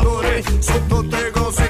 amore sotto te cose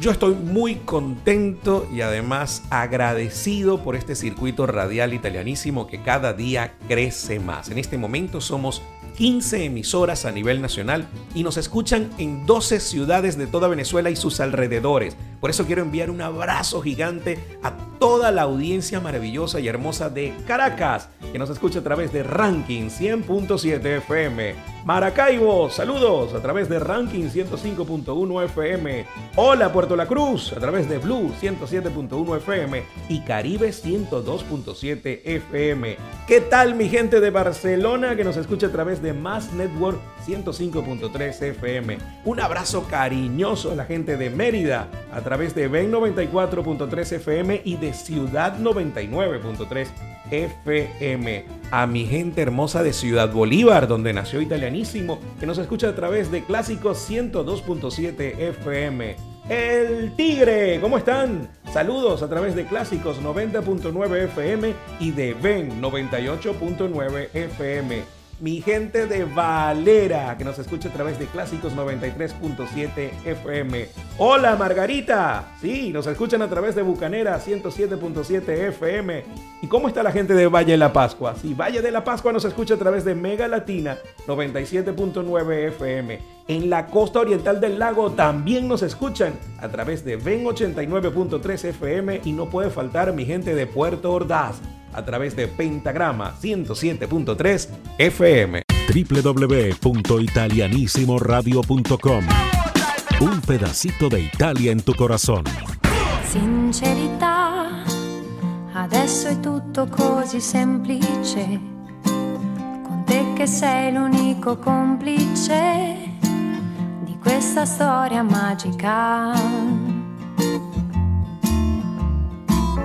Yo estoy muy contento y además agradecido por este circuito radial italianísimo que cada día crece más. En este momento somos 15 emisoras a nivel nacional y nos escuchan en 12 ciudades de toda Venezuela y sus alrededores. Por eso quiero enviar un abrazo gigante a toda la audiencia maravillosa y hermosa de Caracas, que nos escucha a través de Ranking 100.7 FM. Maracaibo, saludos a través de Ranking 105.1 FM. Hola Puerto La Cruz, a través de Blue 107.1 FM y Caribe 102.7 FM. ¿Qué tal mi gente de Barcelona que nos escucha a través de Mass Network 105.3 FM? Un abrazo cariñoso a la gente de Mérida a través de Ben 94.3 FM y de Ciudad 99.3 FM. A mi gente hermosa de Ciudad Bolívar, donde nació Italianísimo, que nos escucha a través de Clásicos 102.7 FM. El Tigre, ¿cómo están? Saludos a través de Clásicos 90.9 FM y de Ben 98.9 FM mi gente de Valera, que nos escucha a través de Clásicos 93.7 FM. Hola Margarita, sí, nos escuchan a través de Bucanera 107.7 FM. ¿Y cómo está la gente de Valle de la Pascua? Sí, Valle de la Pascua nos escucha a través de Mega Latina 97.9 FM. En la costa oriental del lago también nos escuchan a través de Ven 89.3 FM y no puede faltar mi gente de Puerto Ordaz a través de Pentagrama 107.3 FM. www.italianissimoradio.com Un pedacito de Italia en tu corazón. Sincerità, adesso è tutto così semplice. Con te che sei l'unico complice di questa storia magica.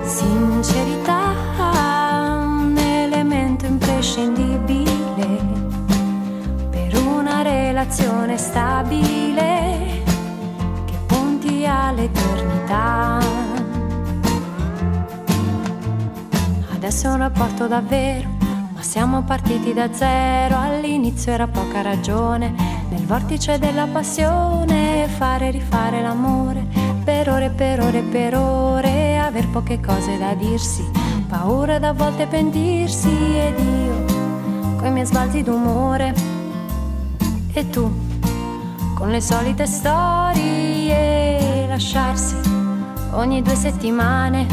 Sincerità imprescindibile per una relazione stabile che punti all'eternità. Adesso è un rapporto davvero, ma siamo partiti da zero, all'inizio era poca ragione, nel vortice della passione, fare e rifare l'amore, per ore, per ore, per ore, aver poche cose da dirsi paura da volte pentirsi ed io coi miei sbalzi d'umore. E tu con le solite storie lasciarsi ogni due settimane.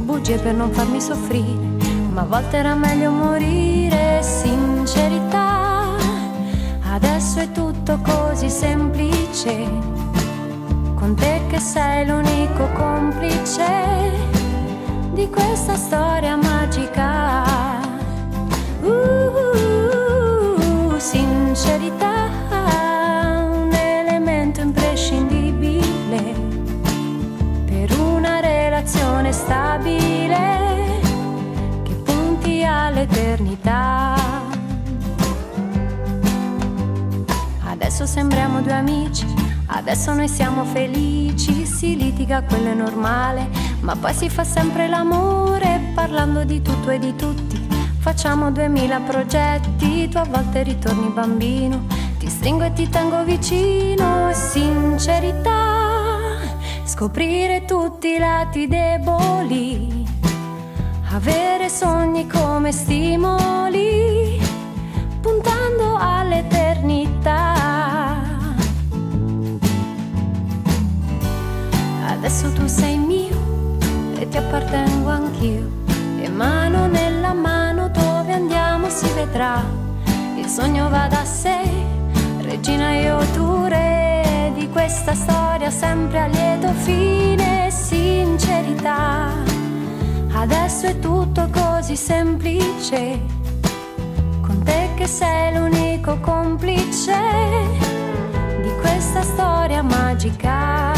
Bugie per non farmi soffrire ma a volte era meglio morire. Sincerità adesso è tutto così semplice. Con te che sei l'unico complice di questa storia magica. Uh, sincerità, un elemento imprescindibile per una relazione stabile che punti all'eternità. Adesso sembriamo due amici, adesso noi siamo felici, si litiga, quello è normale ma poi si fa sempre l'amore parlando di tutto e di tutti. Facciamo duemila progetti, tu a volte ritorni bambino. Ti stringo e ti tengo vicino, sincerità. Scoprire tutti i lati deboli. Avere sogni come stimoli, puntando all'eternità. Adesso tu sei mio ti appartengo anch'io. E mano nella vedrà. Il sogno va da sé, regina io tu re di questa storia sempre a lieto fine e sincerità. Adesso è tutto così semplice, con te che sei l'unico complice di questa storia magica.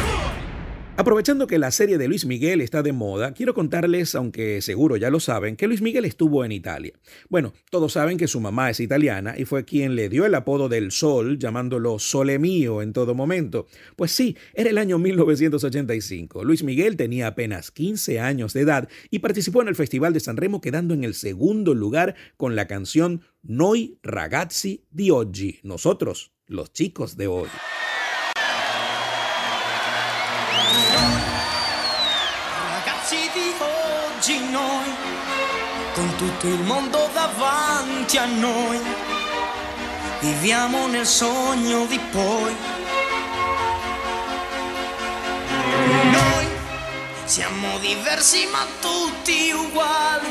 Aprovechando que la serie de Luis Miguel está de moda, quiero contarles, aunque seguro ya lo saben, que Luis Miguel estuvo en Italia. Bueno, todos saben que su mamá es italiana y fue quien le dio el apodo del Sol, llamándolo Sole Mío en todo momento. Pues sí, era el año 1985. Luis Miguel tenía apenas 15 años de edad y participó en el Festival de San Remo quedando en el segundo lugar con la canción Noi ragazzi di oggi, nosotros, los chicos de hoy. Tutto il mondo davanti a noi, viviamo nel sogno di poi. Noi siamo diversi ma tutti uguali,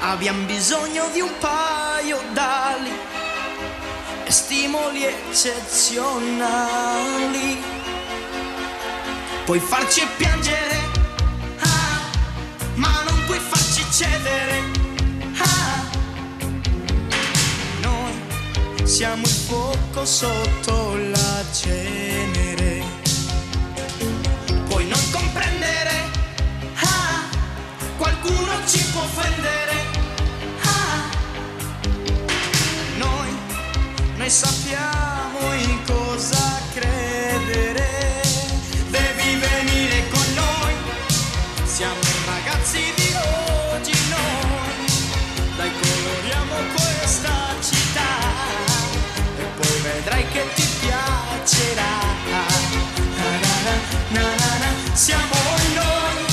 abbiamo bisogno di un paio d'ali e stimoli eccezionali. Puoi farci piangere ma non puoi farci cedere. Siamo il fuoco sotto la cenere. Puoi non comprendere, ah. qualcuno ci può offendere. Ah. Noi, noi sappiamo in cosa credere. Siamo noi,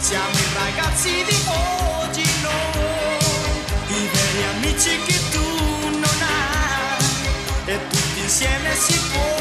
siamo i ragazzi di oggi noi, i veri amici che tu non hai. E tutti insieme si può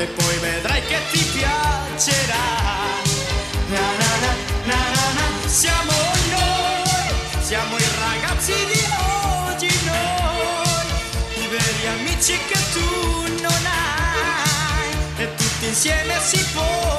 e poi vedrai che ti piacerà. Na, na, na, na, na, na. Siamo noi, siamo i ragazzi di oggi noi, i veri amici che tu non hai e tutti insieme si può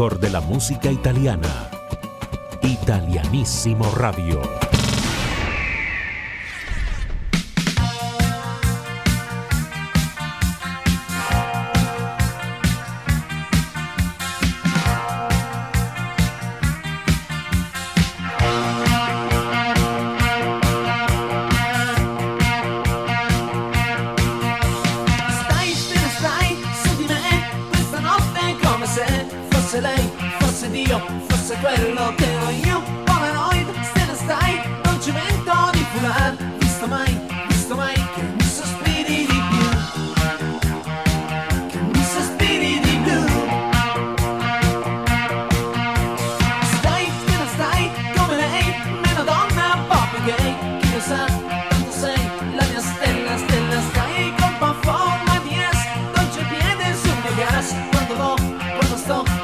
de la música italiana. Italianissimo Radio.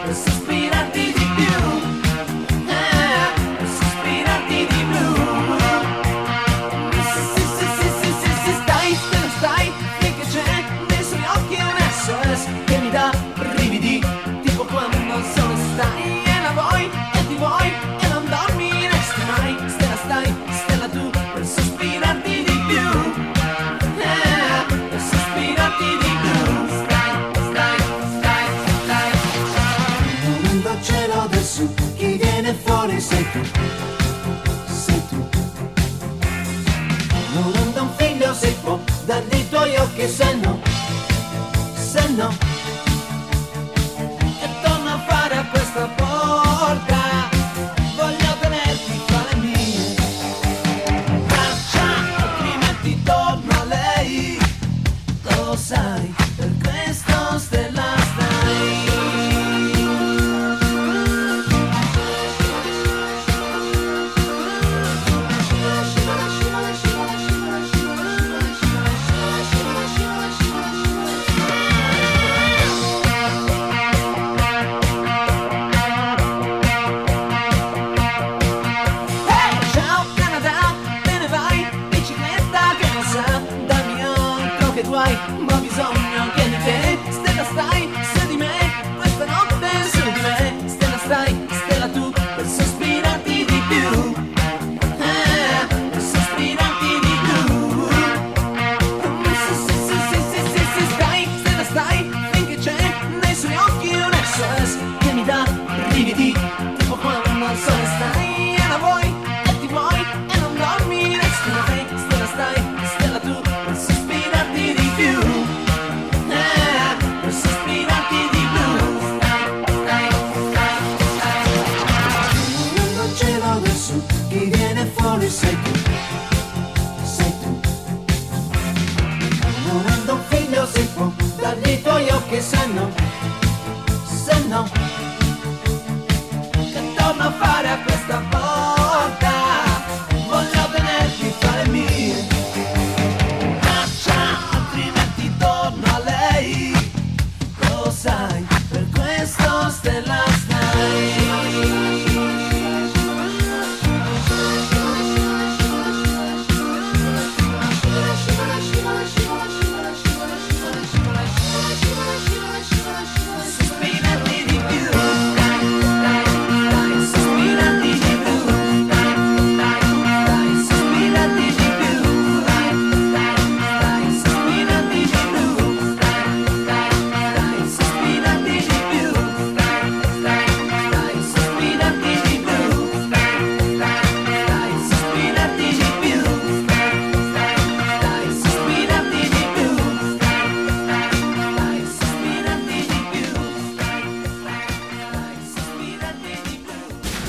Christmas.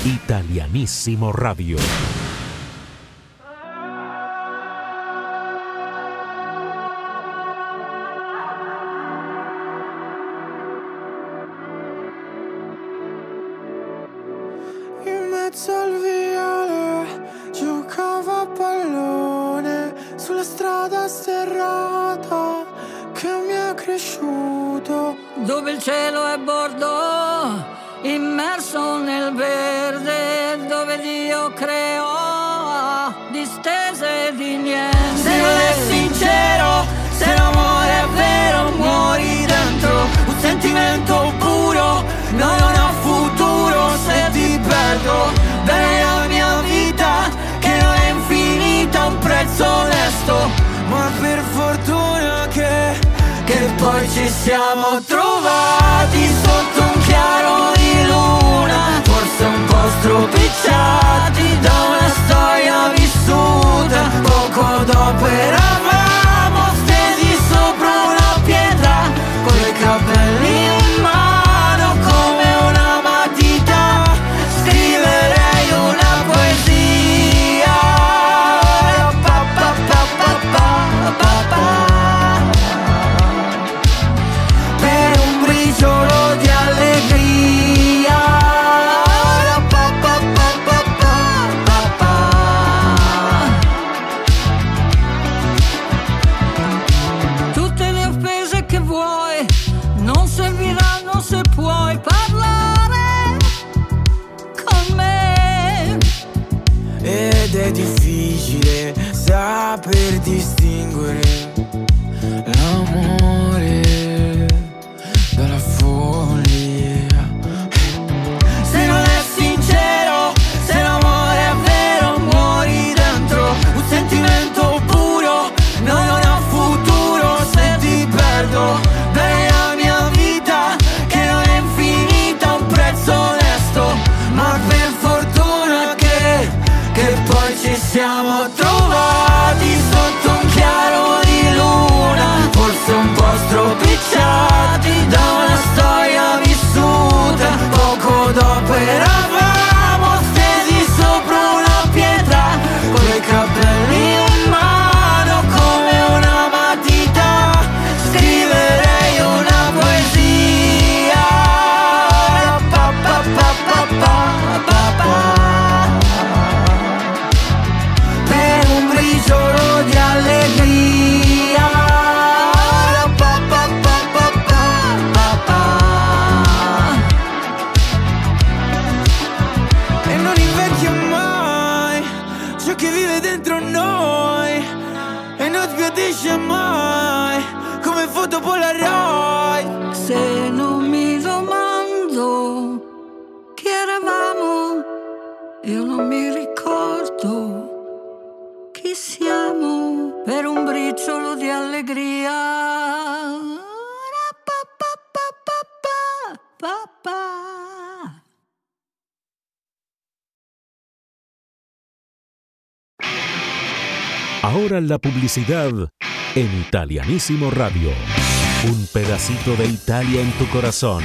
Italianísimo Radio. se puoi parlare con me. Ed è difficile saper distinguere l'amore per un briciolo di allegria. Ahora la publicidad en Italianísimo Radio. Un pedacito de Italia en tu corazón.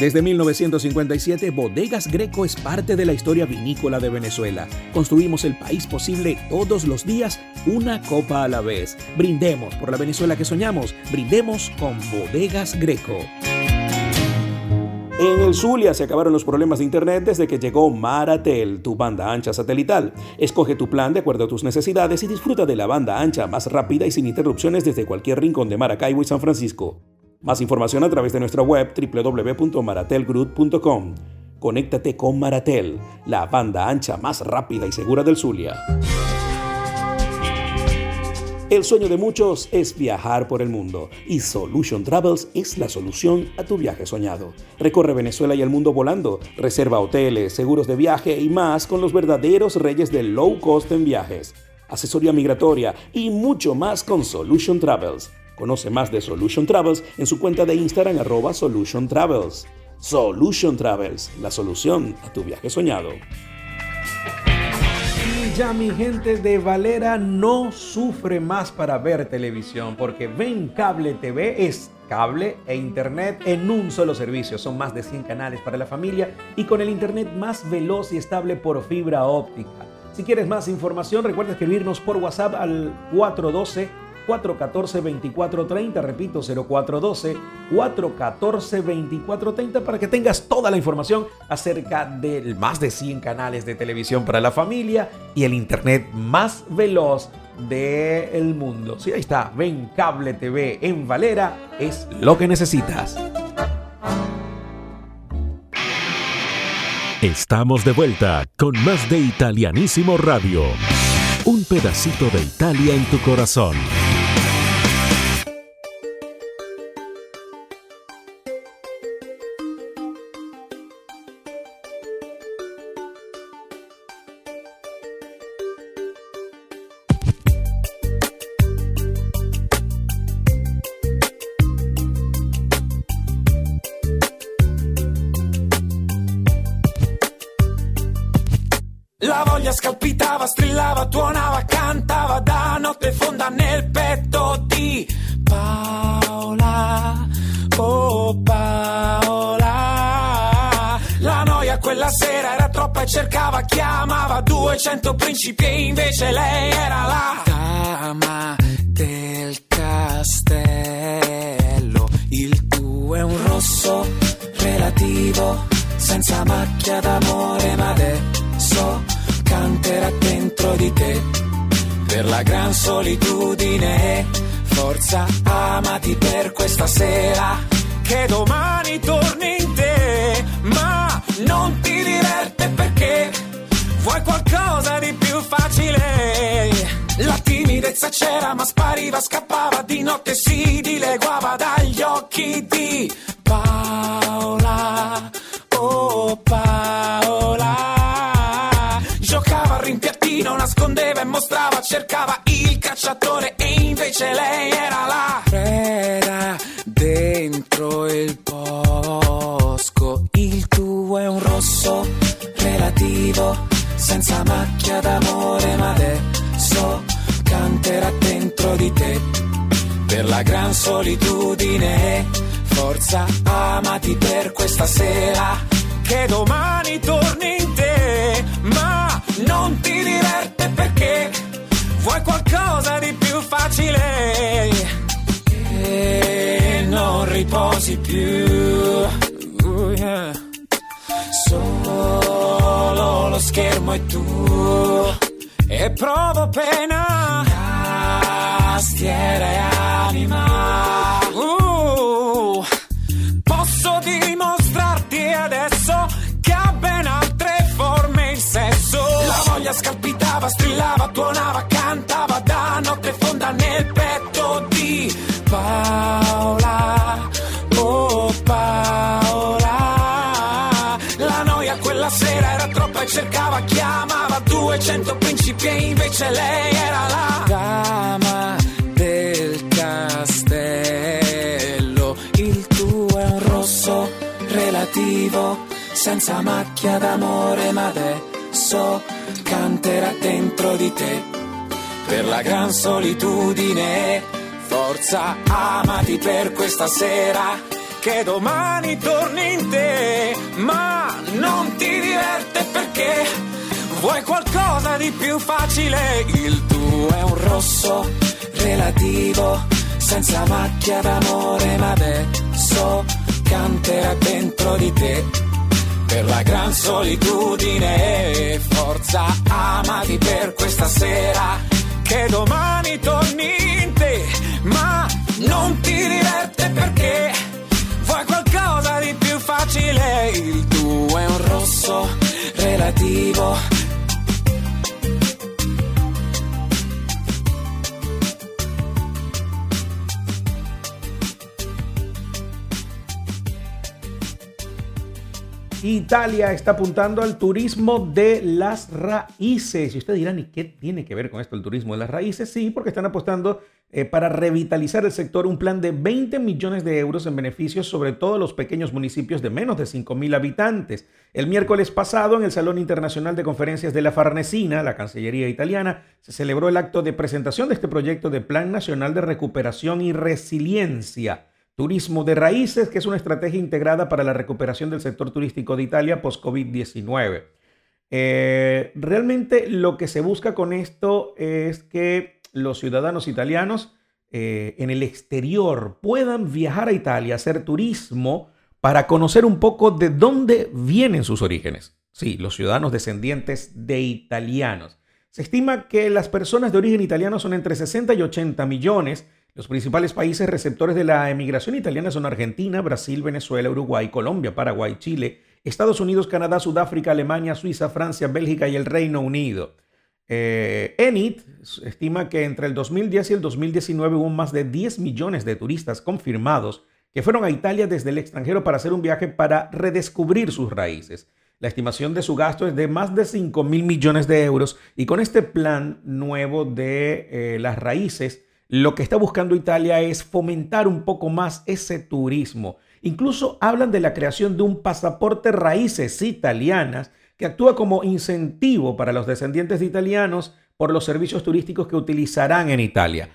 Desde 1957, Bodegas Greco es parte de la historia vinícola de Venezuela. Construimos el país posible todos los días, una copa a la vez. Brindemos por la Venezuela que soñamos. Brindemos con Bodegas Greco. En el Zulia se acabaron los problemas de internet desde que llegó Maratel, tu banda ancha satelital. Escoge tu plan de acuerdo a tus necesidades y disfruta de la banda ancha más rápida y sin interrupciones desde cualquier rincón de Maracaibo y San Francisco. Más información a través de nuestra web www.maratelgroup.com. Conéctate con Maratel, la banda ancha más rápida y segura del Zulia. El sueño de muchos es viajar por el mundo y Solution Travels es la solución a tu viaje soñado. Recorre Venezuela y el mundo volando, reserva hoteles, seguros de viaje y más con los verdaderos reyes del low cost en viajes, asesoría migratoria y mucho más con Solution Travels. Conoce más de Solution Travels en su cuenta de Instagram arroba Solution Travels. Solution Travels, la solución a tu viaje soñado ya mi gente de Valera no sufre más para ver televisión porque Ven Cable TV es cable e internet en un solo servicio. Son más de 100 canales para la familia y con el internet más veloz y estable por fibra óptica. Si quieres más información, recuerda escribirnos por WhatsApp al 412 414-2430, repito, 0412-414-2430 para que tengas toda la información acerca de más de 100 canales de televisión para la familia y el internet más veloz del mundo. Sí, ahí está, ven Cable TV en Valera, es lo que necesitas. Estamos de vuelta con más de Italianísimo Radio. Un pedacito de Italia en tu corazón. cercava, chiamava 200 principi e invece lei era la dama del castello. Il tuo è un rosso relativo, senza macchia d'amore, ma adesso canterà dentro di te per la gran solitudine. Forza, amati per questa sera, che domani torni in te, ma non ti dirò e perché vuoi qualcosa di più facile. La timidezza c'era ma spariva, scappava di notte, si dileguava dagli occhi di Paola. Oh Paola. Giocava a rimpiattino, nascondeva e mostrava, cercava il cacciatore e invece lei era là. Era dentro il bosco. Il tuo è un rosso negativo, senza macchia d'amore, ma adesso canterà dentro di te. Per la gran solitudine, forza amati per questa sera, che domani torni in te, ma non ti diverte perché vuoi qualcosa di più facile. E non riposi più. Ooh, yeah Solo lo schermo e tu e provo pena, tastiera e anima. Uh, posso dimostrarti adesso che ha ben altre forme il sesso. La voglia scalpitava, strillava, tuonava, cantava da notte fonda nel petto 200 principi e invece lei era la dama del castello. Il tuo è un rosso relativo, senza macchia d'amore, ma adesso canterà dentro di te. Per la gran solitudine, forza, amati per questa sera, che domani torni in te, ma non ti diverte perché vuoi qualcosa di più facile. Il tuo è un rosso relativo, senza macchia d'amore, ma adesso canterà dentro di te. Per la gran solitudine, forza, amati per questa sera, che domani torni in te, ma non ti diverte perché vuoi qualcosa di più facile. Il tuo è un rosso relativo. Italia está apuntando al turismo de las raíces. Y ustedes dirán, ¿y qué tiene que ver con esto el turismo de las raíces? Sí, porque están apostando eh, para revitalizar el sector un plan de 20 millones de euros en beneficios sobre todo los pequeños municipios de menos de 5 mil habitantes. El miércoles pasado, en el Salón Internacional de Conferencias de la Farnesina, la Cancillería italiana, se celebró el acto de presentación de este proyecto de Plan Nacional de Recuperación y Resiliencia. Turismo de raíces, que es una estrategia integrada para la recuperación del sector turístico de Italia post-COVID-19. Eh, realmente lo que se busca con esto es que los ciudadanos italianos eh, en el exterior puedan viajar a Italia, hacer turismo para conocer un poco de dónde vienen sus orígenes. Sí, los ciudadanos descendientes de italianos. Se estima que las personas de origen italiano son entre 60 y 80 millones. Los principales países receptores de la emigración italiana son Argentina, Brasil, Venezuela, Uruguay, Colombia, Paraguay, Chile, Estados Unidos, Canadá, Sudáfrica, Alemania, Suiza, Francia, Bélgica y el Reino Unido. Eh, Enit estima que entre el 2010 y el 2019 hubo más de 10 millones de turistas confirmados que fueron a Italia desde el extranjero para hacer un viaje para redescubrir sus raíces. La estimación de su gasto es de más de 5 mil millones de euros y con este plan nuevo de eh, las raíces, lo que está buscando Italia es fomentar un poco más ese turismo. Incluso hablan de la creación de un pasaporte raíces italianas que actúa como incentivo para los descendientes de italianos por los servicios turísticos que utilizarán en Italia.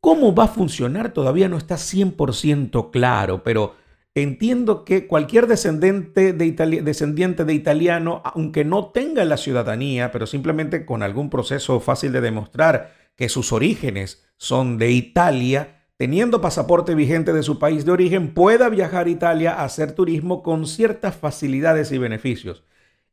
¿Cómo va a funcionar? Todavía no está 100% claro, pero entiendo que cualquier descendiente de, descendiente de italiano, aunque no tenga la ciudadanía, pero simplemente con algún proceso fácil de demostrar que sus orígenes son de Italia, teniendo pasaporte vigente de su país de origen, pueda viajar a Italia a hacer turismo con ciertas facilidades y beneficios.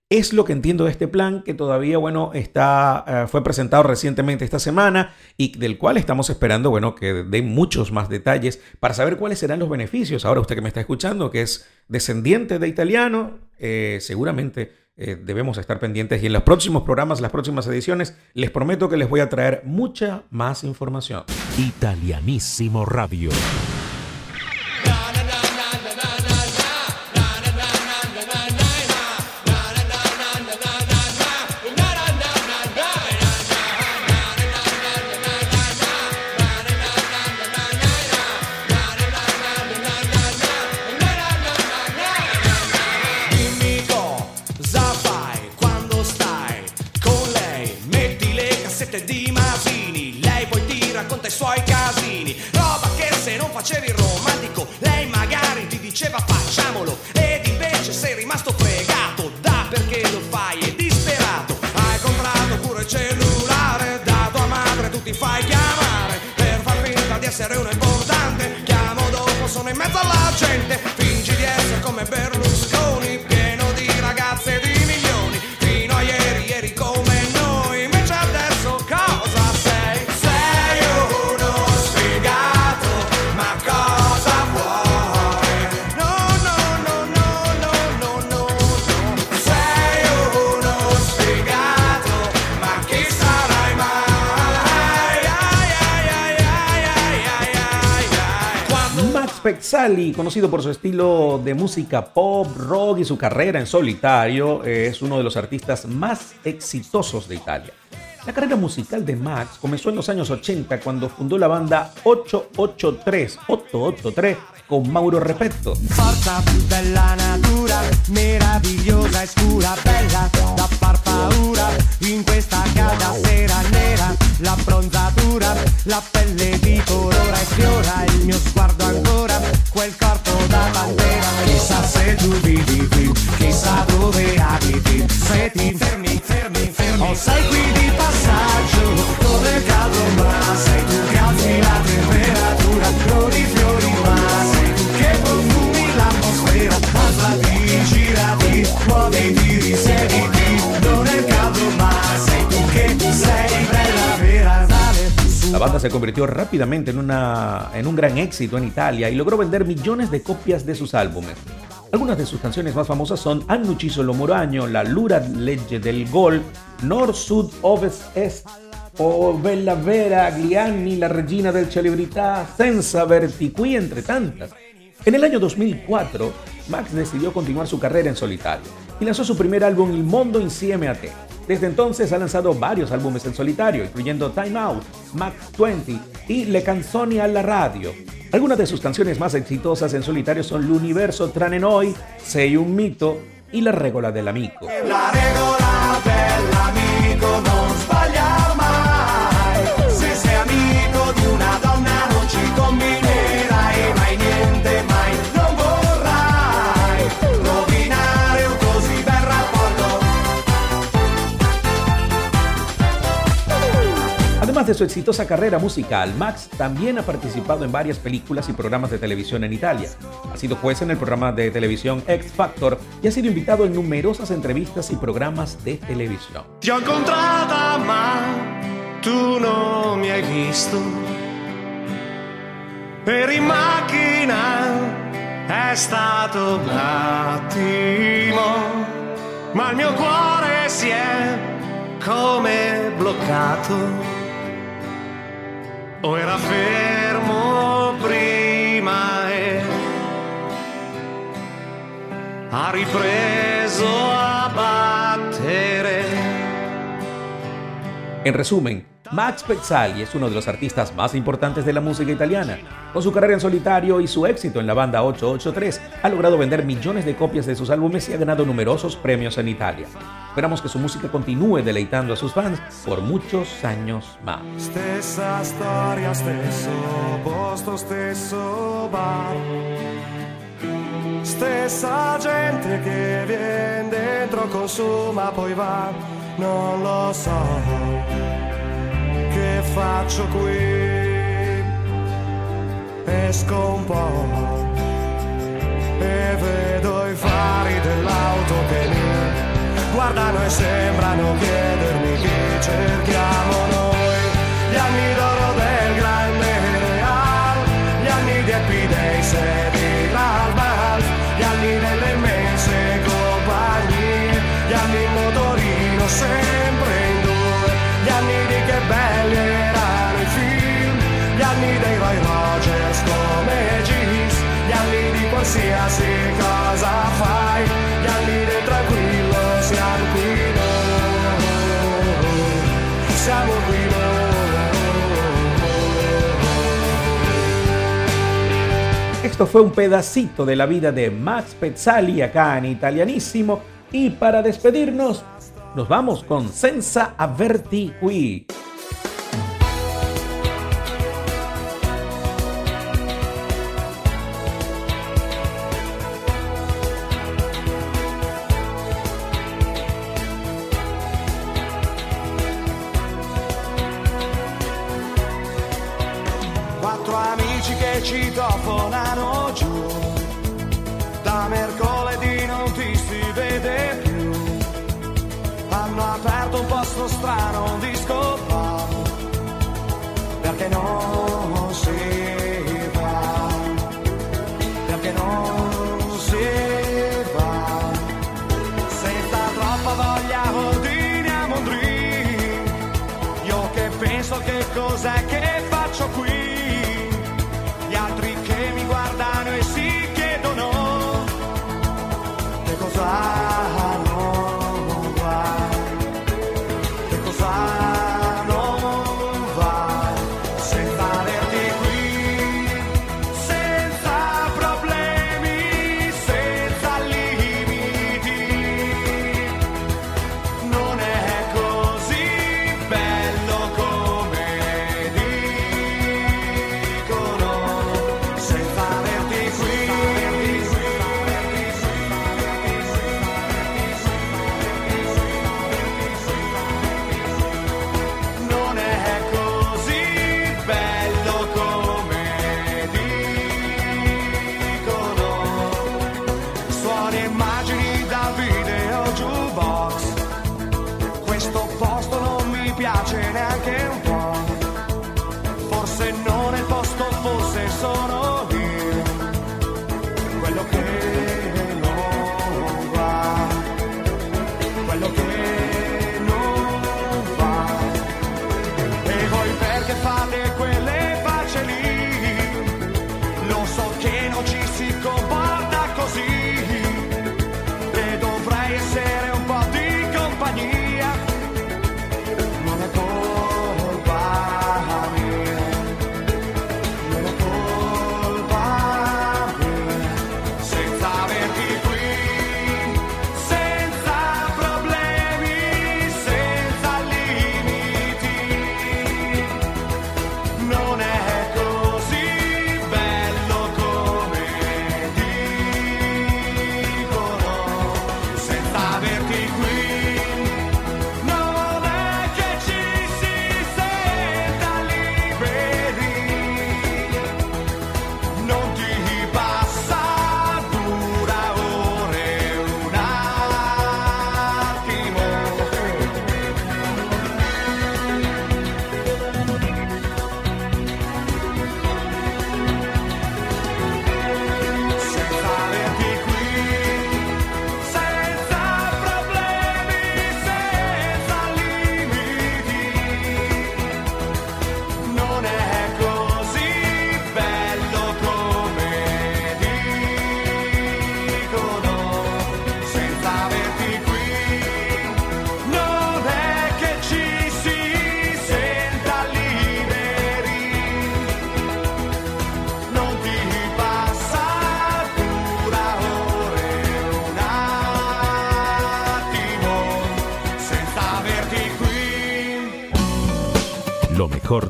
Es lo que entiendo de este plan que todavía, bueno, está, eh, fue presentado recientemente esta semana y del cual estamos esperando, bueno, que dé muchos más detalles para saber cuáles serán los beneficios. Ahora usted que me está escuchando, que es descendiente de italiano, eh, seguramente eh, debemos estar pendientes y en los próximos programas, las próximas ediciones, les prometo que les voy a traer mucha más información. Italianísimo Radio. racconta i suoi casini. Roba che se non facevi il romantico, lei magari ti diceva facciamolo. Ed invece sei rimasto fregato da perché lo fai e disperato. Hai comprato pure il cellulare da tua madre, tu ti fai chiamare per far finta di essere uno importante. Chiamo dopo, sono in mezzo alla gente. Sally, conocido por su estilo de música pop, rock y su carrera en solitario, es uno de los artistas más exitosos de Italia. La carrera musical de Max comenzó en los años 80 cuando fundó la banda 883, 883 con Mauro Repetto. E la bronzatura, la pelle di colore sfiora il mio sguardo ancora, quel corpo da bandera, chissà se tu vivi qui, chissà dove abiti, se ti fermi, fermi, fermi, o sei qui di passaggio, dove caldo ma sei tu che alzi la temperatura, fiori, fiori, ma sei tu che profumi l'atmosfera, alzati, girati, muoviti, risiediti, banda se convirtió rápidamente en, una, en un gran éxito en Italia y logró vender millones de copias de sus álbumes. Algunas de sus canciones más famosas son Hanno ucciso l'uomo ragno, La Lura legge del gol, Nord, Sud, Ovest, Est, o Bella Vera, Gliani, La Regina del Celebrità, Senza Verti qui, entre tantas. En el año 2004, Max decidió continuar su carrera en solitario y lanzó su primer álbum Il Mondo Insieme a Te. Desde entonces ha lanzado varios álbumes en solitario, incluyendo Time Out, Max 20 y Le Canzoni alla Radio. Algunas de sus canciones más exitosas en solitario son L'Universo Tranne Noi, Sei un mito y La Regola dell'Amico. La regola de su exitosa carrera musical, Max también ha participado en varias películas y programas de televisión en Italia. Ha sido juez en el programa de televisión X Factor y ha sido invitado en numerosas entrevistas y programas de televisión. Ti ho incontrata ma tu non mi hai visto Eri in macchina, è stato Ma il mio cuore si è come bloccato O era fermo prima e ha ripreso a battere. En resumen, Max Pezzali es uno de los artistas más importantes de la música italiana. Con su carrera en solitario y su éxito en la banda 883, ha logrado vender millones de copias de sus álbumes y ha ganado numerosos premios en Italia. Esperamos que su música continúe deleitando a sus fans por muchos años más. Stessa gente che viene dentro, consuma, poi va. Non lo so faccio qui. Esco un po' e vedo i fari dell'auto che mi guardano e sembrano chiedermi chi cerchiamo noi. Gli anni d'oro del grande real, gli anni di Happy Days e di Ralph, gli anni delle immense compagnie, gli anni in motorino sempre Esto fue un pedacito de la vida de Max Pezzali acá en Italianísimo. Y para despedirnos nos vamos con Senza Averti Qui. Hanno aperto un posto strano, un disco bar, perché non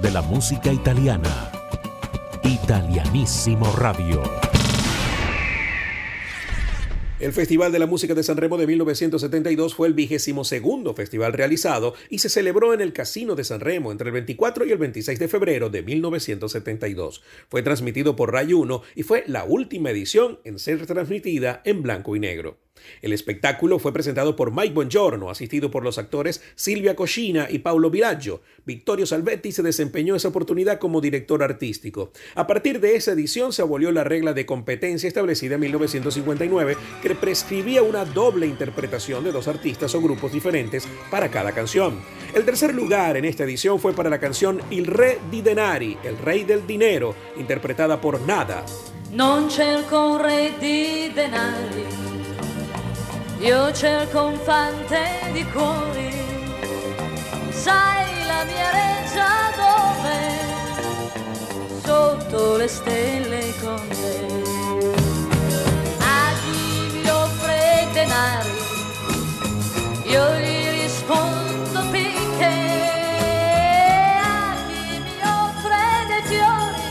de la música italiana. Italianísimo Radio. El Festival de la Música de Sanremo de 1972 fue el vigésimo segundo festival realizado y se celebró en el Casino de Sanremo entre el 24 y el 26 de febrero de 1972. Fue transmitido por Ray 1 y fue la última edición en ser transmitida en blanco y negro. El espectáculo fue presentado por Mike Bongiorno, asistido por los actores Silvia Coscina y Paulo Viraggio. Vittorio Salvetti se desempeñó esa oportunidad como director artístico. A partir de esa edición se abolió la regla de competencia establecida en 1959 que prescribía una doble interpretación de dos artistas o grupos diferentes para cada canción. El tercer lugar en esta edición fue para la canción Il Re di Denari, El Rey del Dinero, interpretada por Nada. Io cerco un fante di cuori. Sai la mia reggia dove? Sotto le stelle con te. A chi mi offre denari, io gli rispondo picche. A chi mi offre dei fiori,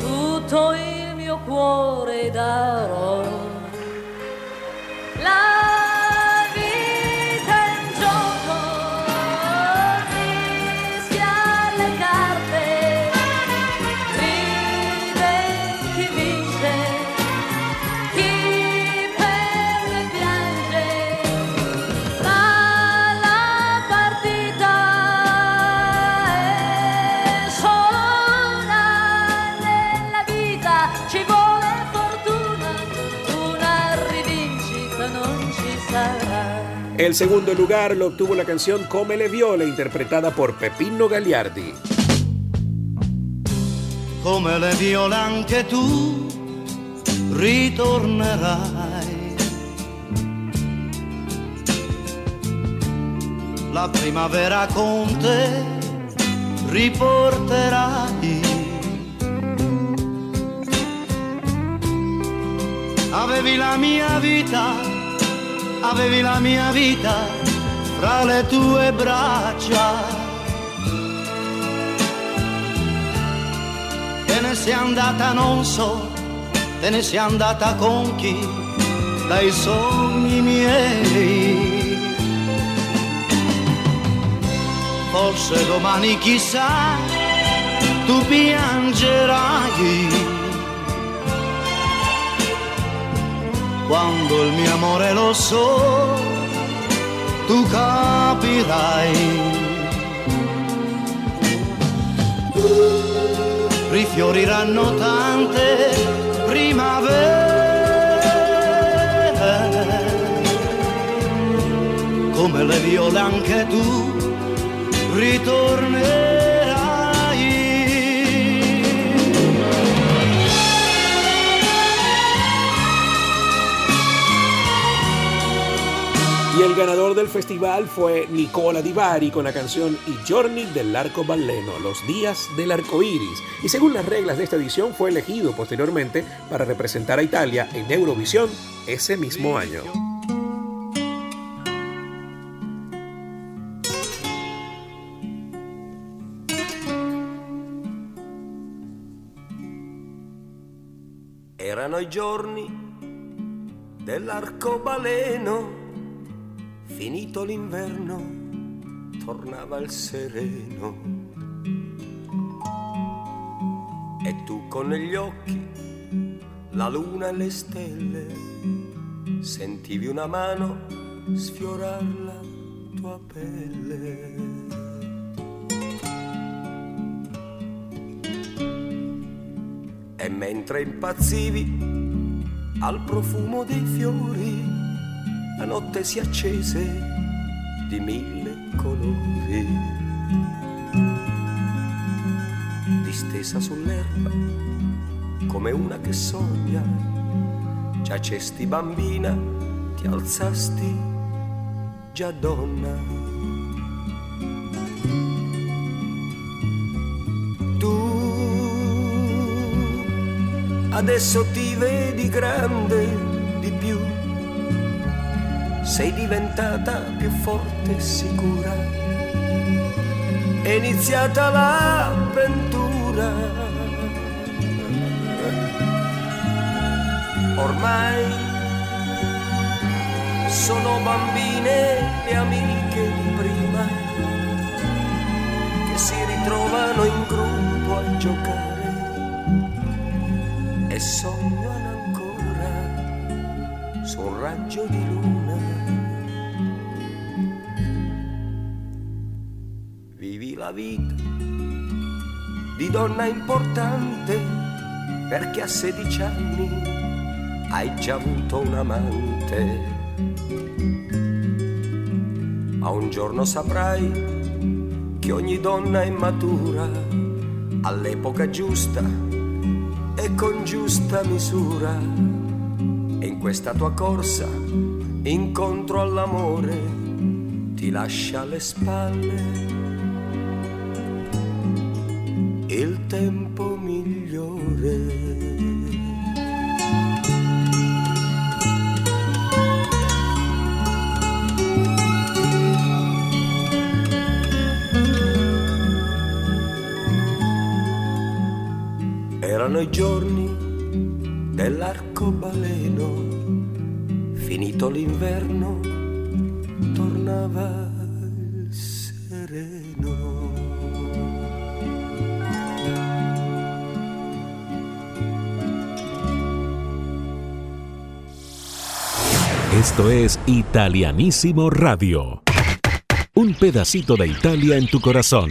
tutto il mio cuore darò. Love. El segundo lugar lo obtuvo la canción Come le viole, interpretada por Pepino Gagliardi. Come le viole anche tu ritornerai. La primavera con te riporterai. Avevi la mia vita avevi la mia vita fra le tue braccia. Te ne sei andata, non so, te ne sei andata con chi, dai sogni miei. Forse domani chissà, tu piangerai quando il mio amore lo so, tu capirai. Rifioriranno tante primavere, come le viole anche tu ritornerai. El ganador del festival fue Nicola Di Bari con la canción I giorni dell'arcobaleno, los días del arco iris, y según las reglas de esta edición fue elegido posteriormente para representar a Italia en Eurovisión ese mismo año. Erano i giorni dell'arcobaleno Finito l'inverno, tornava il sereno. E tu con negli occhi la luna e le stelle, sentivi una mano sfiorar la tua pelle. E mentre impazzivi al profumo dei fiori, la notte si accese di mille colori. Distesa sull'erba come una che sogna, giacesti bambina, ti alzasti già donna. Tu adesso ti vedi grande sei diventata più forte e sicura. È iniziata l'avventura. Ormai sono bambine le amiche di prima che si ritrovano in gruppo a giocare e ancora su un raggio di luna. vita di donna importante perché a 16 anni hai già avuto un amante. Ma un giorno saprai che ogni donna è matura all'epoca giusta e con giusta misura. E in questa tua corsa incontro all'amore ti lascia alle spalle il tempo migliore. Erano i giorni dell'arcobaleno, finito l'inverno tornava sereno. Esto es Italianísimo Radio. Un pedacito de Italia en tu corazón.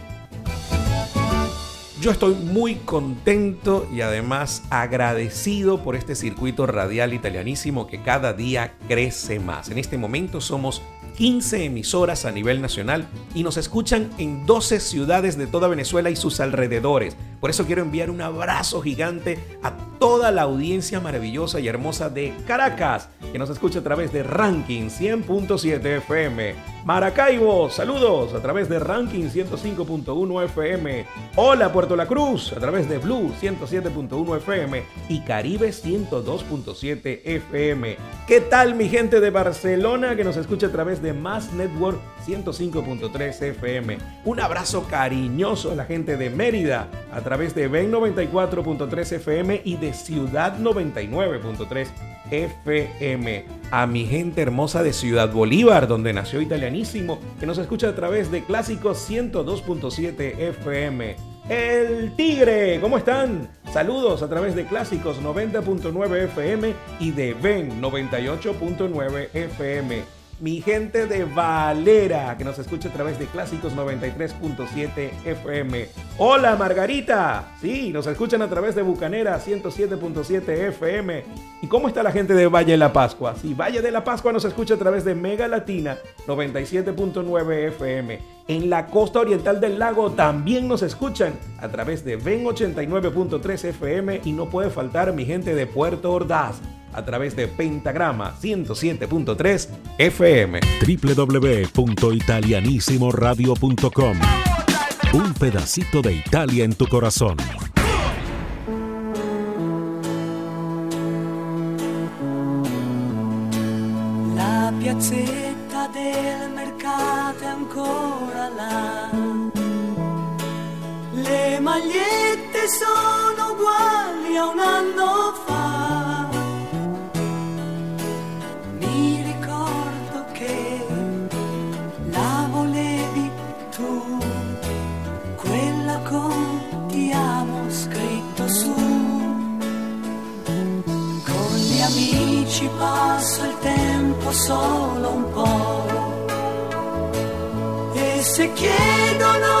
Yo estoy muy contento y además agradecido por este circuito radial italianísimo que cada día crece más. En este momento somos 15 emisoras a nivel nacional y nos escuchan en 12 ciudades de toda Venezuela y sus alrededores. Por eso quiero enviar un abrazo gigante a toda la audiencia maravillosa y hermosa de Caracas, que nos escucha a través de Ranking 100.7 FM. Maracaibo, saludos a través de Ranking 105.1 FM. Hola Puerto La Cruz, a través de Blue 107.1 FM y Caribe 102.7 FM. ¿Qué tal mi gente de Barcelona que nos escucha a través de Mass Network 105.3 FM? Un abrazo cariñoso a la gente de Mérida a través de Ben 94.3 FM y de Ciudad 99.3 FM. A mi gente hermosa de Ciudad Bolívar, donde nació Italianísimo, que nos escucha a través de Clásicos 102.7 FM. El Tigre, ¿cómo están? Saludos a través de Clásicos 90.9 FM y de Ben 98.9 FM mi gente de Valera, que nos escucha a través de Clásicos 93.7 FM. Hola Margarita, sí, nos escuchan a través de Bucanera 107.7 FM. ¿Y cómo está la gente de Valle de la Pascua? Sí, Valle de la Pascua nos escucha a través de Mega Latina 97.9 FM. En la costa oriental del lago también nos escuchan a través de Ven 89.3 FM y no puede faltar mi gente de Puerto Ordaz a través de Pentagrama 107.3 FM. www.italianissimoradio.com Un pedacito de Italia en tu corazón. La piazzetta del mercato è ancora là. Le magliette sono uguali a un anno fa. Passo il tempo solo un po'. E se chiedono